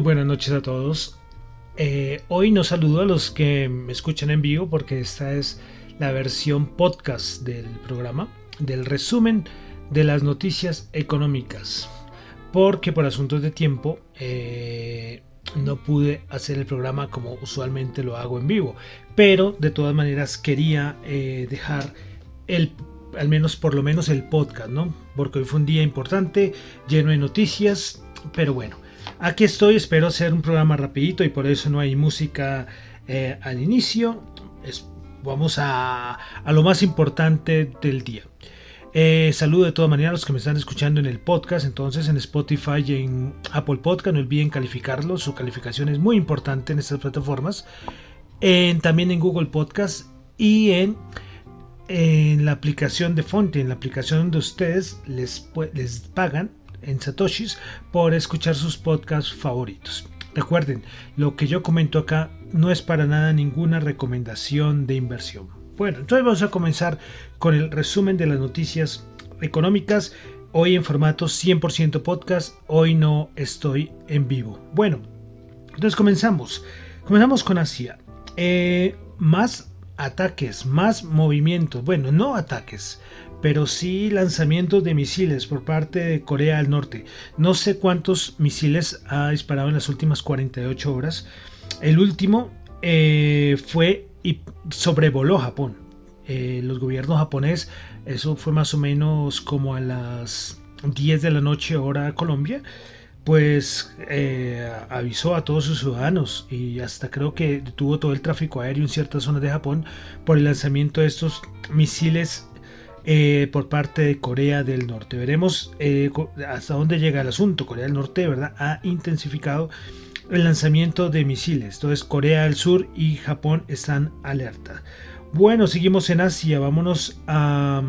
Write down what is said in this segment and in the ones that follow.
Muy buenas noches a todos. Eh, hoy no saludo a los que me escuchan en vivo porque esta es la versión podcast del programa, del resumen de las noticias económicas. Porque por asuntos de tiempo eh, no pude hacer el programa como usualmente lo hago en vivo. Pero de todas maneras quería eh, dejar el al menos por lo menos el podcast, ¿no? Porque hoy fue un día importante, lleno de noticias, pero bueno, Aquí estoy, espero hacer un programa rapidito y por eso no hay música eh, al inicio. vamos a, lo más importante del día. Eh, saludo de todas maneras a los que me están escuchando en el podcast, entonces en Spotify y en Apple Podcast, no olviden calificarlo, su calificación es muy importante en estas plataformas. también en Google Podcast y en, en la aplicación de Fonte, en la aplicación donde ustedes les, les pagan en Satoshis por escuchar sus podcasts favoritos. Recuerden, lo que yo comento acá no es para nada ninguna recomendación de inversión. Bueno, entonces vamos a comenzar con el resumen de las noticias económicas. Hoy en formato 100% podcast, hoy no estoy en vivo. Bueno, entonces comenzamos. Comenzamos con Asia. Eh, más ataques, más movimientos. Bueno, no ataques, pero sí lanzamientos de misiles por parte de Corea del Norte. No sé cuántos misiles ha disparado en las últimas 48 horas. El último eh, fue y sobrevoló Japón. Eh, los gobiernos japonés, eso fue más o menos como a las 10 de la noche hora Colombia, pues eh, avisó a todos sus ciudadanos y hasta creo que detuvo todo el tráfico aéreo en ciertas zonas de Japón por el lanzamiento de estos misiles eh, por parte de Corea del Norte. Veremos eh, hasta dónde llega el asunto. Corea del Norte ¿verdad? ha intensificado el lanzamiento de misiles. Entonces Corea del Sur y Japón están alerta. Bueno, seguimos en Asia. Vámonos a,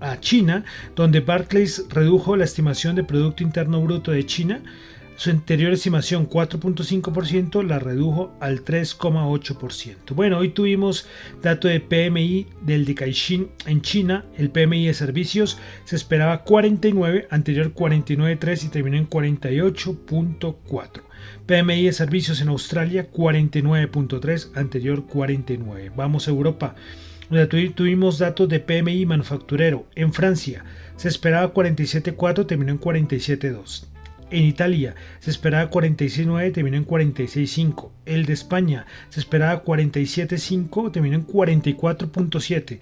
a China, donde Barclays redujo la estimación de Producto Interno Bruto de China su anterior estimación 4.5% la redujo al 3.8%. Bueno, hoy tuvimos dato de PMI del de Caixin en China. El PMI de servicios se esperaba 49, anterior 49.3 y terminó en 48.4. PMI de servicios en Australia 49.3, anterior 49. Vamos a Europa. Tuvimos datos de PMI manufacturero. En Francia se esperaba 47.4, terminó en 47.2. En Italia se esperaba 46.9, terminó en 46.5. El de España se esperaba 47.5, terminó en 44.7.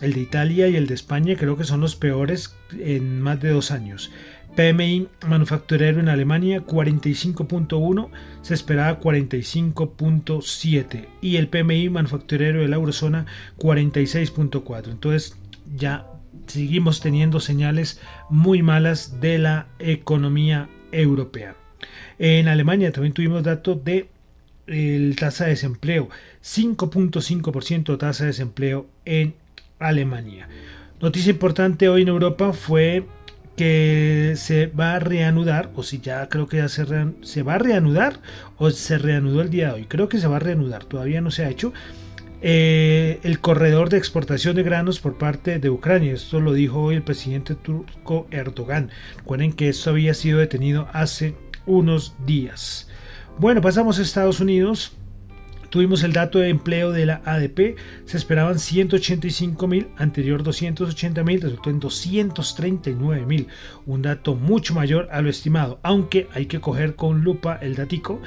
El de Italia y el de España creo que son los peores en más de dos años. PMI manufacturero en Alemania 45.1, se esperaba 45.7 y el PMI manufacturero de la eurozona 46.4. Entonces ya seguimos teniendo señales muy malas de la economía europea. En Alemania también tuvimos datos de el tasa de desempleo, 5.5% tasa de desempleo en Alemania. Noticia importante hoy en Europa fue que se va a reanudar, o si ya creo que ya se, se va a reanudar, o se reanudó el día de hoy. Creo que se va a reanudar, todavía no se ha hecho eh, el corredor de exportación de granos por parte de Ucrania. Esto lo dijo hoy el presidente turco Erdogan. Recuerden que esto había sido detenido hace unos días. Bueno, pasamos a Estados Unidos. Tuvimos el dato de empleo de la ADP, se esperaban 185 mil, anterior 280 mil, resultó en 239 mil, un dato mucho mayor a lo estimado, aunque hay que coger con lupa el datico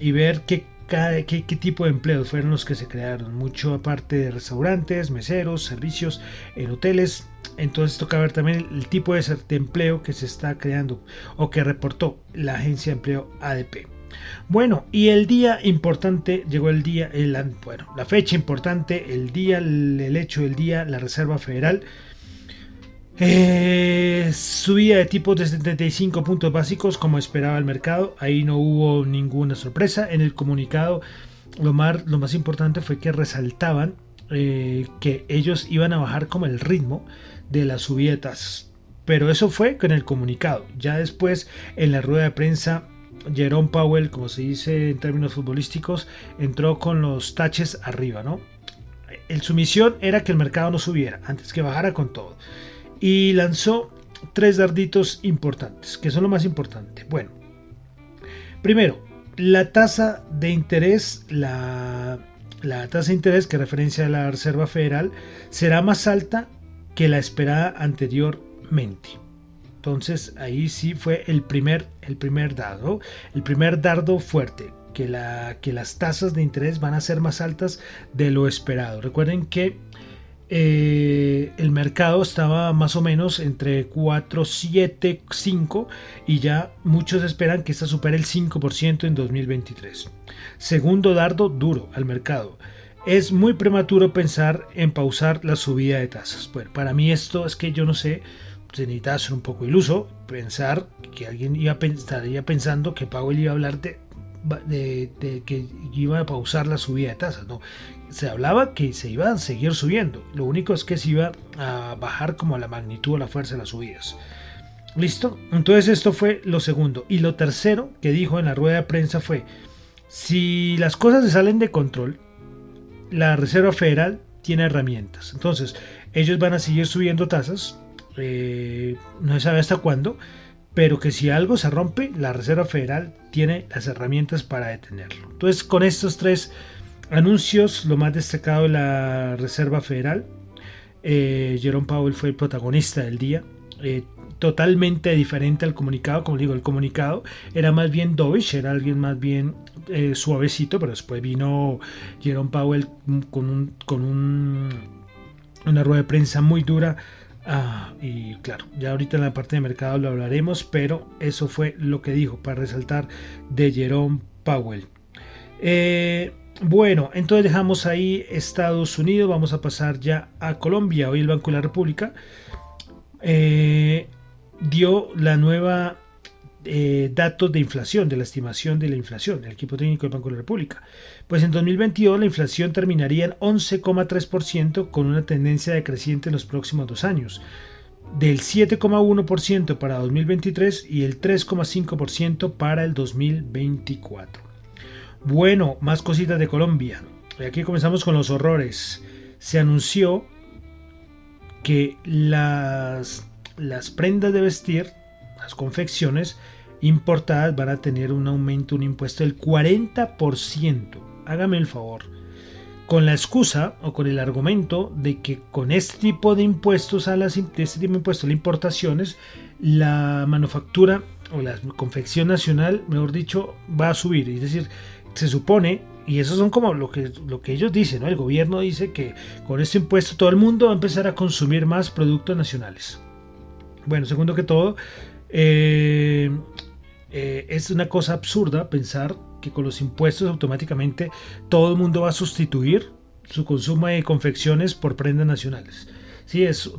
y ver qué qué, tipo de empleos fueron los que se crearon. Mucho aparte de restaurantes, meseros, servicios en hoteles. Entonces toca ver también el, tipo de, empleo que se está creando o que reportó la agencia de empleo ADP. Bueno, y el día importante, llegó el día, el, bueno, la fecha importante, el día, el, hecho del día, la Reserva Federal Eh, subida de tipos de 75 puntos básicos como esperaba el mercado. Ahí no hubo ninguna sorpresa. En el comunicado lo más, importante fue que resaltaban eh, que ellos iban a bajar como el ritmo de las subidas Pero eso fue con el comunicado. Ya después en la rueda de prensa Jerome Powell, como se dice en términos futbolísticos, entró con los taches arriba, ¿no? El, su misión era que el mercado no subiera, antes que bajara con todo y lanzó tres darditos importantes, que son lo más importante. Bueno, primero, la tasa de interés, la, tasa de interés que referencia a la Reserva Federal, será más alta que la esperada anteriormente. Entonces ahí sí fue el primer, el primer dardo, el primer dardo fuerte, que, la, que las tasas de interés van a ser más altas de lo esperado. Recuerden que eh, el mercado estaba más o menos entre 4, 7, 5 y ya muchos esperan que esta supere el 5% en 2023. Segundo dardo duro al mercado. Es muy prematuro pensar en pausar la subida de tasas. Bueno, para mí esto es que yo no sé, se necesita ser un poco iluso pensar que alguien iba estaría pensando que Powell iba a hablar de de, que iba a pausar la subida de tasas. No, se hablaba que se iba a seguir subiendo. Lo único es que se iba a bajar como la magnitud o la fuerza de las subidas. ¿Listo? Entonces esto fue lo segundo. Y lo tercero que dijo en la rueda de prensa fue, si las cosas se salen de control, la Reserva Federal tiene herramientas. Entonces, ellos van a seguir subiendo tasas. Eh, no se sabe hasta cuándo pero que si algo se rompe, la Reserva Federal tiene las herramientas para detenerlo. Entonces, con estos tres anuncios, lo más destacado de la Reserva Federal, eh, Jerome Powell fue el protagonista del día. Eh, totalmente diferente al comunicado, como digo, el comunicado era más bien dovish, era alguien más bien eh, suavecito, pero después vino Jerome Powell con, un, con un, una rueda de prensa muy dura Ah, y claro, ya ahorita en la parte de mercado lo hablaremos, pero eso fue lo que dijo para resaltar de Jerome Powell. Eh, bueno, entonces dejamos ahí Estados Unidos, vamos a pasar ya a Colombia. Hoy el Banco de la República eh, dio la nueva eh, datos de inflación, de la estimación de la inflación, el equipo técnico del Banco de la República. Pues en 2022 la inflación terminaría en 11,3% con una tendencia decreciente en los próximos dos años, del 7,1% para 2023 y el 3,5% para el 2024. Bueno, más cositas de Colombia. Aquí comenzamos con los horrores. Se anunció que las, las prendas de vestir las confecciones importadas van a tener un aumento, un impuesto del 40%. Hágame el favor. Con la excusa o con el argumento de que con este tipo de impuestos a las este tipo de impuestos a las importaciones, la manufactura o la confección nacional, mejor dicho, va a subir. Es decir, se supone, y eso son como lo que, lo que ellos dicen, ¿no? El gobierno dice que con este impuesto todo el mundo va a empezar a consumir más productos nacionales. Bueno, segundo que todo, eh, eh, es una cosa absurda pensar que con los impuestos automáticamente todo el mundo va a sustituir su consumo de confecciones por prendas nacionales. Sí, es,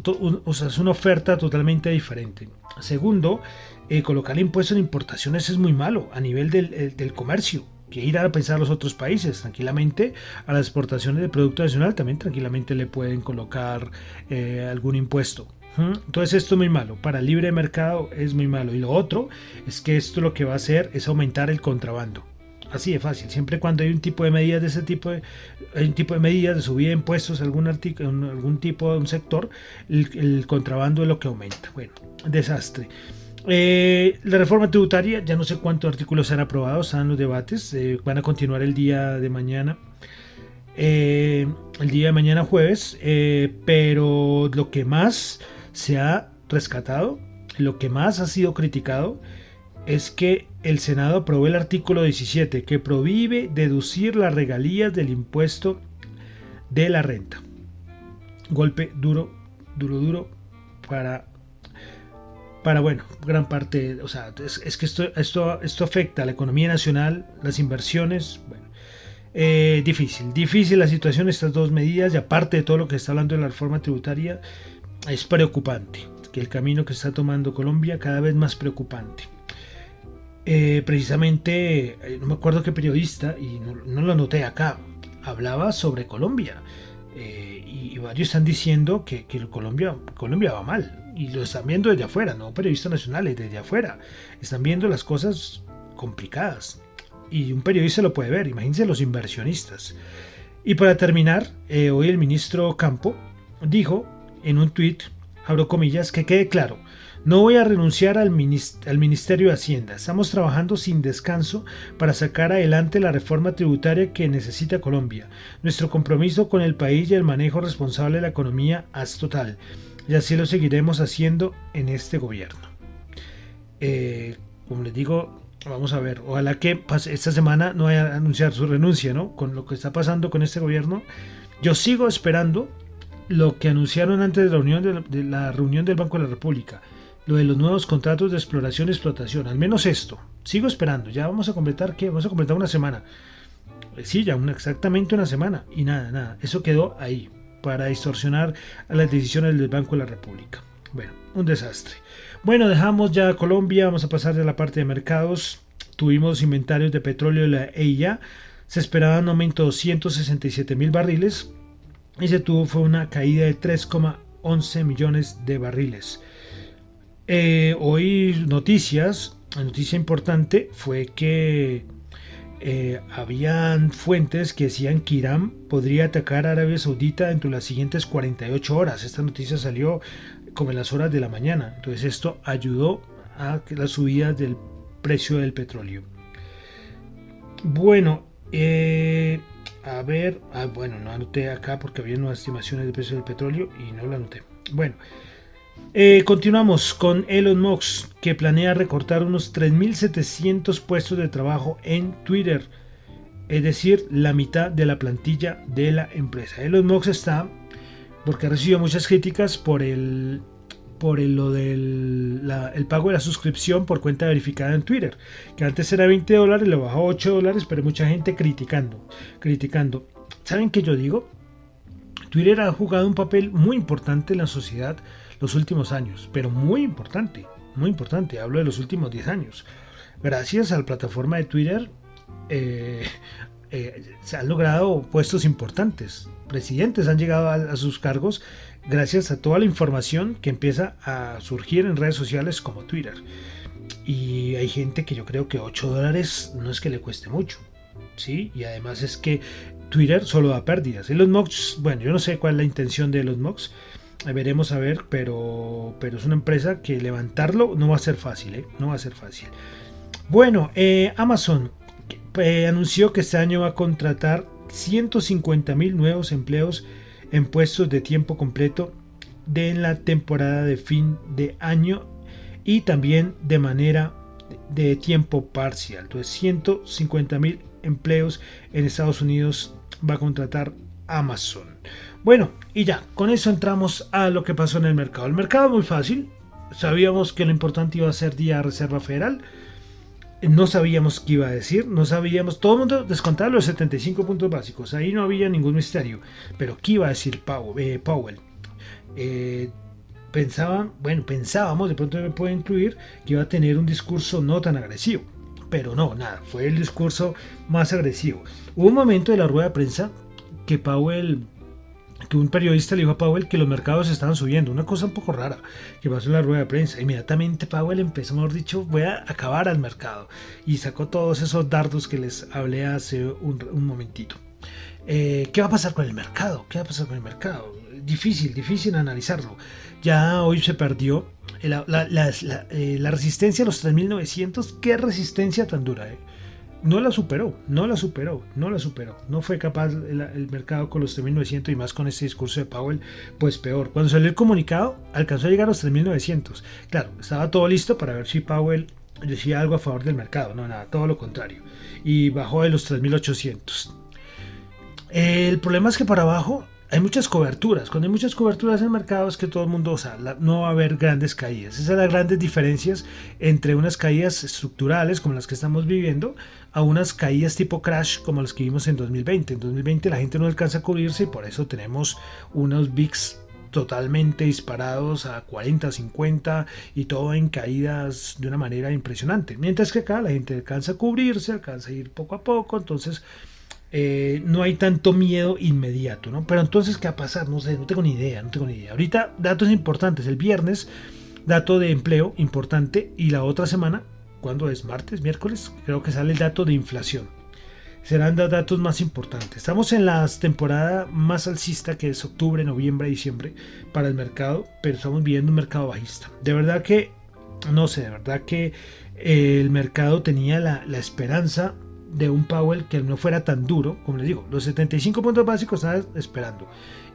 es una oferta totalmente diferente. Segundo, eh, colocar impuestos en importaciones es muy malo a nivel del, del comercio que ir a pensar los otros países tranquilamente a las exportaciones de producto nacional también tranquilamente le pueden colocar algún impuesto entonces esto es muy malo. Para el libre mercado es muy malo. Y lo otro es que esto lo que va a hacer es aumentar el contrabando. Así de fácil. Siempre cuando hay un tipo de medidas de ese tipo de, hay un tipo de medidas de subida de impuestos algún algún tipo de un sector, el, contrabando es lo que aumenta. Bueno, desastre. Eh, la reforma tributaria, ya no sé cuántos artículos se han aprobado, están los debates, eh, van a continuar el día de mañana. Eh, el día de mañana jueves, pero lo que más se ha rescatado, lo que más ha sido criticado es que el Senado aprobó el artículo 17 que prohíbe deducir las regalías del impuesto de la renta. Golpe duro, duro, duro para, para bueno, gran parte, o sea, es, que esto, esto, esto afecta a la economía nacional, las inversiones, bueno, eh, difícil, difícil la situación, estas dos medidas, y aparte de todo lo que está hablando de la reforma tributaria, es preocupante. que el camino que está tomando Colombia cada vez más preocupante. Eh, precisamente, eh, no me acuerdo qué periodista, y no, lo noté acá, hablaba sobre Colombia. Eh, y, varios están diciendo que, Colombia, Colombia va mal. Y lo están viendo desde afuera, no periodistas nacionales, desde afuera. Están viendo las cosas complicadas. Y un periodista lo puede ver, imagínense los inversionistas. Y para terminar, hoy el ministro Campo dijo en un tuit, abro comillas, que quede claro, no voy a renunciar al, Ministerio de Hacienda. Estamos trabajando sin descanso para sacar adelante la reforma tributaria que necesita Colombia. Nuestro compromiso con el país y el manejo responsable de la economía es total. Y así lo seguiremos haciendo en este gobierno. Eh, como les digo, vamos a ver. Ojalá que esta semana no vaya a anunciar su renuncia, ¿no? Con lo que está pasando con este gobierno. Yo sigo esperando lo que anunciaron antes de la, reunión de la reunión del Banco de la República lo de los nuevos contratos de exploración y explotación. Al menos esto. Sigo esperando. Ya vamos a completar, ¿qué? Vamos a completar una semana. Eh, sí, ya exactamente una semana. Y nada, nada. Eso quedó ahí. Para distorsionar las decisiones del Banco de la República. Bueno, un desastre. Bueno, dejamos ya Colombia. Vamos a pasar de la parte de mercados. Tuvimos inventarios de petróleo de la EIA. Se esperaba un aumento de 267 mil barriles. Y se tuvo fue una caída de 3,11 millones de barriles. Eh, hoy noticias, la noticia importante fue que eh, habían fuentes que decían que Irán podría atacar a Arabia Saudita dentro de las siguientes 48 horas. Esta noticia salió como en las horas de la mañana. Entonces esto ayudó a la subida del precio del petróleo. Bueno, eh, a ver, ah, bueno, no anoté acá porque había nuevas estimaciones del precio del petróleo y no lo anoté. Bueno, eh, continuamos con Elon Musk, que planea recortar unos 3.700 puestos de trabajo en Twitter, es decir, la mitad de la plantilla de la empresa. Elon Musk está, porque ha recibido muchas críticas por el por el, lo del el pago de la suscripción por cuenta verificada en Twitter, que antes era 20 dólares, lo bajó a 8 dólares, pero mucha gente criticando, criticando. ¿Saben qué yo digo? Twitter ha jugado un papel muy importante en la sociedad los últimos años, pero muy importante, muy importante, hablo de los últimos 10 años. Gracias a la plataforma de Twitter eh, eh, se han logrado puestos importantes, presidentes han llegado a, sus cargos gracias a toda la información que empieza a surgir en redes sociales como Twitter. Y hay gente que yo creo que 8 dólares no es que le cueste mucho. ¿sí? Y además es que Twitter solo da pérdidas. los Musk, bueno, yo no sé cuál es la intención de los Musk, veremos a ver, pero, pero es una empresa que levantarlo no va a ser fácil, ¿eh? no va a ser fácil. Bueno, eh, Amazon eh, anunció que este año va a contratar 150 mil nuevos empleos en puestos de tiempo completo de la temporada de fin de año y también de manera de tiempo parcial. Entonces 150 mil empleos en Estados Unidos va a contratar Amazon. Bueno, y ya, con eso entramos a lo que pasó en el mercado. El mercado muy fácil. Sabíamos que lo importante iba a ser día Reserva Federal. No sabíamos qué iba a decir, no sabíamos, todo el mundo descontaba los 75 puntos básicos, ahí no había ningún misterio, pero ¿qué iba a decir eh, Powell? Eh, pensaban, bueno, pensábamos, de pronto me puede incluir, que iba a tener un discurso no tan agresivo, pero no, nada, fue el discurso más agresivo. Hubo un momento de la rueda de prensa que Powell que un periodista le dijo a Powell que los mercados estaban subiendo, una cosa un poco rara que pasó en la rueda de prensa. Inmediatamente Powell empezó, mejor dicho, voy a acabar al mercado y sacó todos esos dardos que les hablé hace un, momentito. Eh, ¿Qué va a pasar con el mercado? ¿Qué va a pasar con el mercado? Difícil, difícil analizarlo. Ya hoy se perdió la, eh, resistencia a los 3.900. ¿Qué resistencia tan dura? Eh? No la superó, no la superó, no la superó. No fue capaz el, mercado con los 3.900 y más con ese discurso de Powell, pues peor. Cuando salió el comunicado, alcanzó a llegar a los 3.900. Claro, estaba todo listo para ver si Powell decía algo a favor del mercado. No, nada, todo lo contrario. Y bajó de los 3.800. El problema es que para abajo hay muchas coberturas. Cuando hay muchas coberturas en el mercado es que todo el mundo, o sea, no va a haber grandes caídas. Esas son las grandes diferencias entre unas caídas estructurales como las que estamos viviendo a unas caídas tipo crash como las que vimos en 2020. En 2020 la gente no alcanza a cubrirse y por eso tenemos unos VIX totalmente disparados a 40, 50 y todo en caídas de una manera impresionante. Mientras que acá la gente alcanza a cubrirse, alcanza a ir poco a poco, entonces eh, no hay tanto miedo inmediato, ¿no? Pero entonces, ¿qué va a pasar? No sé, no tengo ni idea, no tengo ni idea. Ahorita, datos importantes. El viernes, dato de empleo importante. Y la otra semana, ¿cuándo es? ¿Martes? ¿Miércoles? Creo que sale el dato de inflación. Serán los datos más importantes. Estamos en la temporada más alcista que es octubre, noviembre, diciembre para el mercado, pero estamos viendo un mercado bajista. De verdad que, no sé, de verdad que eh, el mercado tenía la esperanza de un Powell que no fuera tan duro, como les digo, los 75 puntos básicos estaba esperando.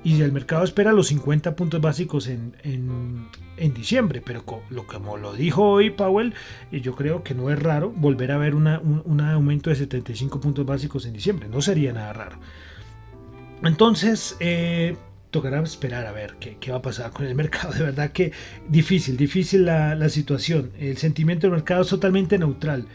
Y el mercado espera los 50 puntos básicos en, en, diciembre, pero lo, como lo dijo hoy Powell, y yo creo que no es raro volver a ver una, un, aumento de 75 puntos básicos en diciembre, no sería nada raro. Entonces, eh, tocará esperar a ver qué, qué, va a pasar con el mercado. De verdad que difícil, difícil la, la situación. El sentimiento del mercado es totalmente neutral.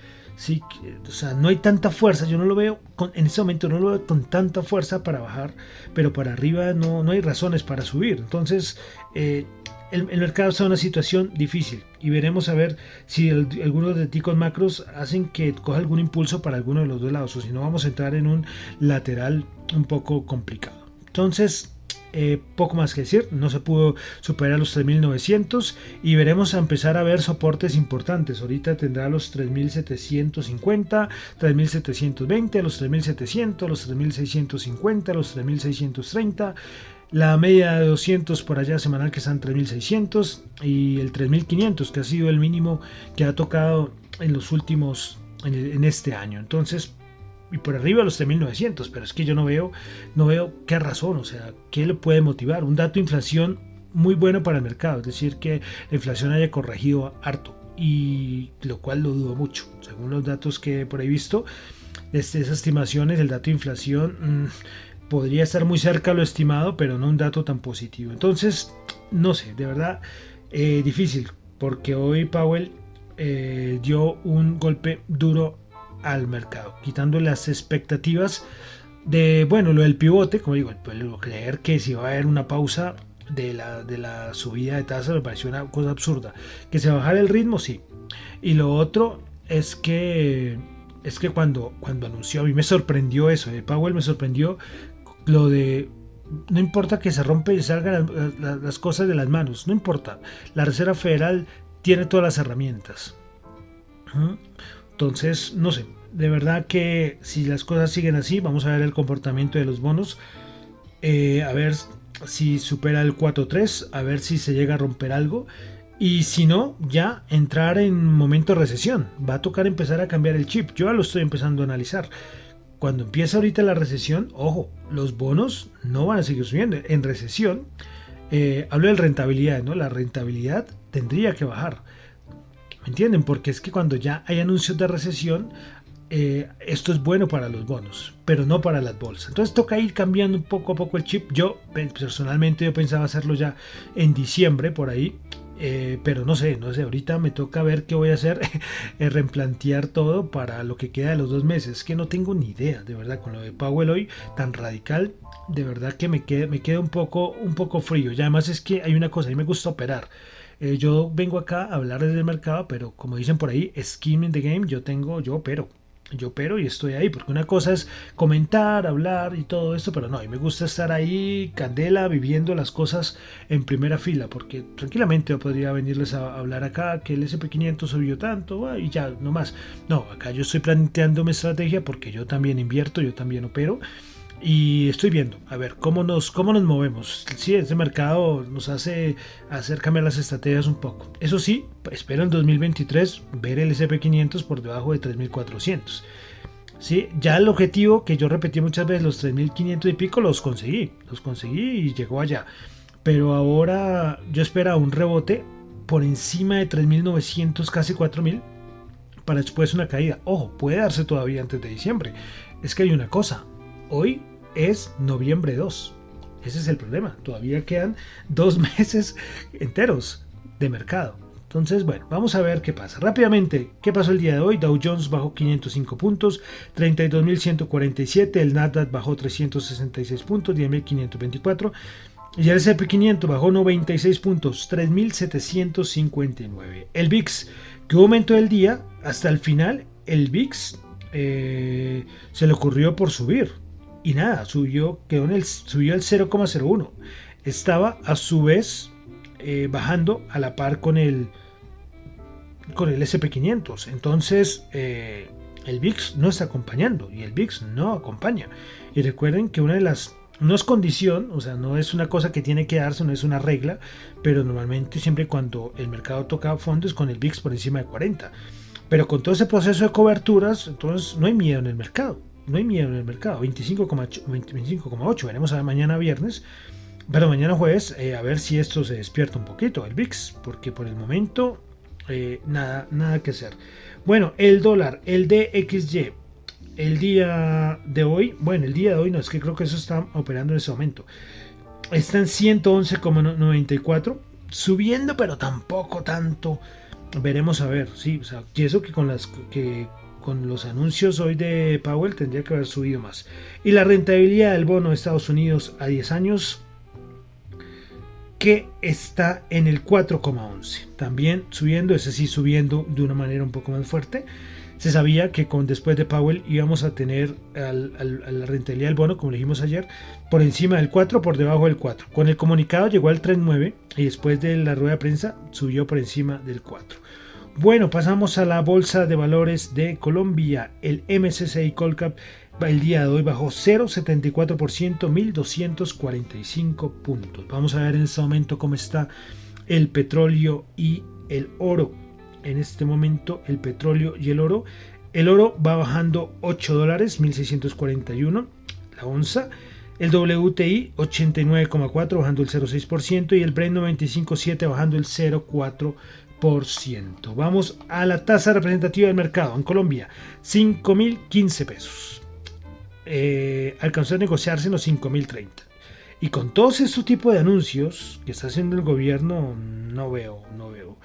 Sí, o sea, no hay tanta fuerza, yo no lo veo, en ese momento no lo veo con tanta fuerza para bajar, pero para arriba no, no hay razones para subir. Entonces, eh, el, mercado está en una situación difícil y veremos a ver si algunos de ticos macros hacen que coja algún impulso para alguno de los dos lados o si no vamos a entrar en un lateral un poco complicado. Entonces, eh, poco más que decir, no se pudo superar los 3900 y veremos a empezar a ver soportes importantes. Ahorita tendrá los 3750, 3720, los 3700, los 3650, los 3630. La media de 200 por allá semanal que están 3600 y el 3500 que ha sido el mínimo que ha tocado en los últimos en este año. Entonces, y por arriba los 3.900, pero es que yo no veo, no veo qué razón, o sea, qué le puede motivar. Un dato de inflación muy bueno para el mercado, es decir, que la inflación haya corregido harto, y lo cual lo dudo mucho. Según los datos que por ahí visto, desde esas estimaciones, el dato de inflación mm, podría estar muy cerca a lo estimado, pero no un dato tan positivo. Entonces, no sé, de verdad, eh, difícil, porque hoy Powell eh, dio un golpe duro al mercado, quitando las expectativas de, bueno, lo del pivote, como digo, creer que si va a haber una pausa de la, de la subida de tasa me pareció una cosa absurda. Que se bajara el ritmo, sí. Y lo otro es que es que cuando, cuando anunció, a mí me sorprendió eso, de Powell me sorprendió lo de no importa que se rompe y salgan las, cosas de las manos, no importa. La Reserva Federal tiene todas las herramientas. Entonces, no sé, de verdad que si las cosas siguen así, vamos a ver el comportamiento de los bonos. Eh, a ver si supera el 4.3, a ver si se llega a romper algo. Y si no, ya entrar en momento de recesión. Va a tocar empezar a cambiar el chip. Yo ya lo estoy empezando a analizar. Cuando empieza ahorita la recesión, ojo, los bonos no van a seguir subiendo. En recesión, eh, hablo de rentabilidad, ¿no? La rentabilidad tendría que bajar. ¿Me entienden? Porque es que cuando ya hay anuncios de recesión, eh, esto es bueno para los bonos, pero no para las bolsas. Entonces toca ir cambiando poco a poco el chip. Yo personalmente yo pensaba hacerlo ya en diciembre por ahí, eh, pero no sé, no sé, ahorita me toca ver qué voy a hacer, eh, reemplantear todo para lo que queda de los dos meses. Es que no tengo ni idea, de verdad, con lo de Powell hoy tan radical, de verdad que me queda, me queda un, poco, un poco frío. Y además es que hay una cosa, a mí me gusta operar. Eh, yo vengo acá a hablar desde el mercado, pero como dicen por ahí, skin in the game, yo tengo, yo opero. Yo opero y estoy ahí, porque una cosa es comentar, hablar y todo esto, pero no, a mí me gusta estar ahí, candela, viviendo las cosas en primera fila, porque tranquilamente yo podría venirles a hablar acá que el SP500 subió tanto y ya, no más. No, acá yo estoy planteando mi estrategia porque yo también invierto, yo también opero y estoy viendo, a ver, cómo nos, cómo nos movemos. Sí, este mercado nos hace hacer cambiar las estrategias un poco. Eso sí, espero en 2023 ver el SP500 por debajo de 3400. Sí, ya el objetivo que yo repetí muchas veces, los 3500 y pico, los conseguí. Los conseguí y llegó allá. Pero ahora yo espero un rebote por encima de 3900, casi 4000, para después una caída. Ojo, puede darse todavía antes de diciembre. Es que hay una cosa. Hoy es noviembre 2. Ese es el problema. Todavía quedan dos meses enteros de mercado. Entonces, bueno, vamos a ver qué pasa. Rápidamente, ¿qué pasó el día de hoy? Dow Jones bajó 505 puntos, 32.147, el Nasdaq bajó 366 puntos, 10.524. Y el SP500 bajó 96 puntos, 3.759. El VIX, que hubo momento del día, hasta el final, el VIX eh, se le ocurrió por subir. Y nada, subió, quedó el, subió el 0,01. Estaba a su vez eh, bajando a la par con el, con el SP500. Entonces, eh, el VIX no está acompañando y el VIX no acompaña. Y recuerden que una de las no es condición, o sea, no es una cosa que tiene que darse, no es una regla, pero normalmente siempre cuando el mercado toca fondos con el VIX por encima de 40. Pero con todo ese proceso de coberturas, entonces no hay miedo en el mercado. No hay miedo en el mercado. 25,8. Veremos a mañana viernes. Pero mañana jueves eh, a ver si esto se despierta un poquito, el VIX. Porque por el momento eh, nada, nada que hacer. Bueno, el dólar, el DXY. El día de hoy, bueno, el día de hoy no, es que creo que eso está operando en ese momento. Está en 111,94. Subiendo, pero tampoco tanto veremos a ver, sí, sea, eso que con las que con los anuncios hoy de Powell tendría que haber subido más. Y la rentabilidad del bono de Estados Unidos a 10 años que está en el 4,11. También subiendo, ese sí subiendo de una manera un poco más fuerte se sabía que con, después de Powell íbamos a tener la rentabilidad del bono, como le dijimos ayer, por encima del 4, por debajo del 4. Con el comunicado llegó al 3,9 y después de la rueda de prensa subió por encima del 4. Bueno, pasamos a la bolsa de valores de Colombia. El MSCI Colcap el día de hoy bajó 0,74%, 1.245 puntos. Vamos a ver en este momento cómo está el petróleo y el oro en este momento el petróleo y el oro. El oro va bajando 8 dólares, 1641 la onza. El WTI 89,4 bajando el 0,6% y el Brent 95,7 bajando el 0,4%. Vamos a la tasa representativa del mercado en Colombia, 5.015 pesos. Eh, alcanzó a negociarse en los 5.030. Y con todos estos tipos de anuncios que está haciendo el gobierno, no veo, no veo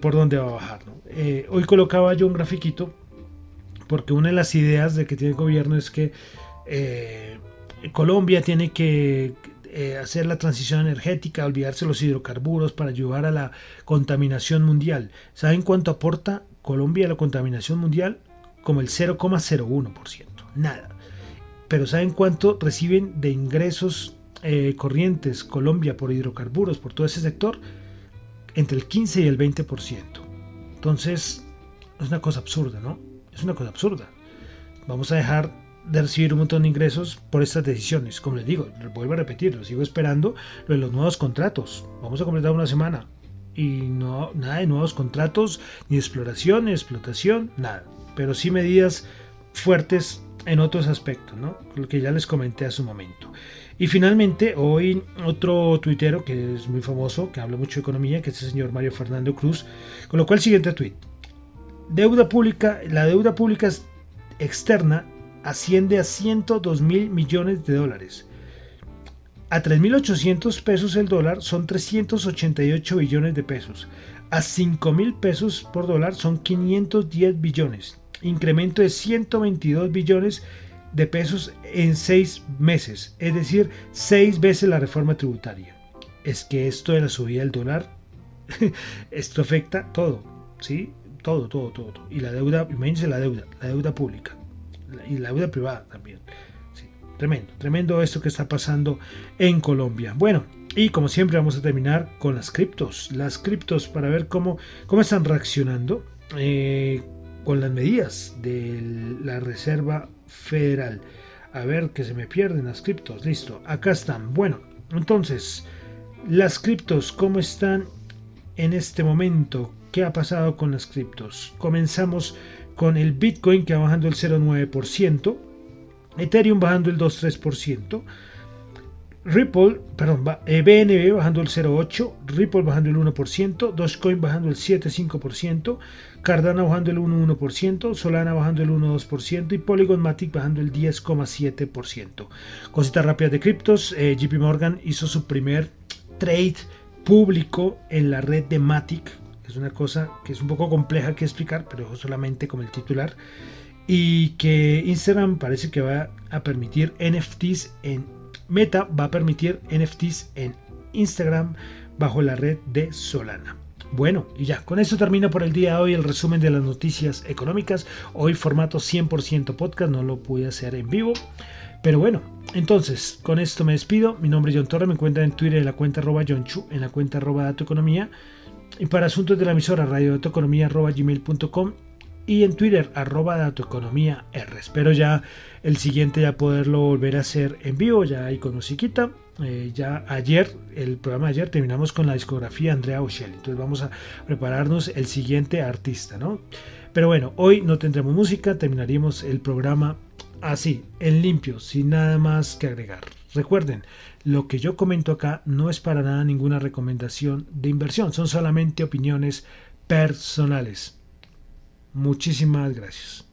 por dónde va a bajar. Eh, hoy colocaba yo un grafiquito porque una de las ideas de que tiene el gobierno es que eh, Colombia tiene que eh, hacer la transición energética, olvidarse los hidrocarburos para ayudar a la contaminación mundial. ¿Saben cuánto aporta Colombia a la contaminación mundial? Como el 0,01%. Nada. Pero ¿saben cuánto reciben de ingresos corrientes Colombia por hidrocarburos, por todo ese sector? entre el 15 y el 20%. Entonces, es una cosa absurda, ¿no? Es una cosa absurda. Vamos a dejar de recibir un montón de ingresos por estas decisiones. Como les digo, vuelvo a repetir, lo sigo esperando lo de los nuevos contratos. Vamos a completar una semana y no nada de nuevos contratos, ni exploración, ni explotación, nada. Pero sí medidas fuertes en otros aspectos, ¿no? Lo que ya les comenté hace un momento. Y finalmente, hoy otro tuitero que es muy famoso, que habla mucho de economía, que es el señor Mario Fernando Cruz, colocó el siguiente tuit. Deuda pública, la deuda pública externa asciende a 102 mil millones de dólares. A 3.800 pesos el dólar son 388 billones de pesos. A 5 mil pesos por dólar son 510 billones. Incremento de 122 billones de pesos en seis meses, es decir, seis veces la reforma tributaria. Es que esto de la subida del dólar, esto afecta todo, ¿sí? Todo, todo, todo, Y la deuda, imagínense la deuda, la deuda pública y la deuda privada también. tremendo, tremendo esto que está pasando en Colombia. Bueno, y como siempre vamos a terminar con las criptos. Las criptos para ver cómo, cómo están reaccionando eh, con las medidas de la Reserva Federal. A ver que se me pierden las criptos. Listo, acá están. Bueno, entonces, las criptos, ¿cómo están en este momento? ¿Qué ha pasado con las criptos? Comenzamos con el Bitcoin que va bajando el 0,9%, Ethereum bajando el 2,3%, Ripple, perdón, BNB eh, bajando el 0,8%, Ripple bajando el 1%, Dogecoin bajando el 7,5%, Cardano bajando el 1,1%, Solana bajando el 1,2% y Polygon Matic bajando el 10,7%. Cositas rápidas de criptos, eh, JP Morgan hizo su primer trade público en la red de Matic, es una cosa que es un poco compleja que explicar, pero solamente como el titular, y que Instagram parece que va a permitir NFTs en Meta va a permitir NFTs en Instagram bajo la red de Solana. Bueno, y ya, con eso termino por el día de hoy el resumen de las noticias económicas. Hoy formato 100% podcast, no lo pude hacer en vivo. Pero bueno, entonces, con esto me despido. Mi nombre es John Torre, me encuentran en Twitter en la cuenta arroba John Chu, en la cuenta arroba Dato Economía. Y para asuntos de la emisora, radio arroba gmail.com y en Twitter, arroba datoeconomía R. Espero ya el siguiente ya poderlo volver a hacer en vivo, ya ahí con musiquita. Eh, ya ayer, el programa de ayer, terminamos con la discografía Andrea Ocelli. Entonces vamos a prepararnos el siguiente artista, ¿no? Pero bueno, hoy no tendremos música, terminaríamos el programa así, en limpio, sin nada más que agregar. Recuerden, lo que yo comento acá no es para nada ninguna recomendación de inversión, son solamente opiniones personales. Muchísimas gracias.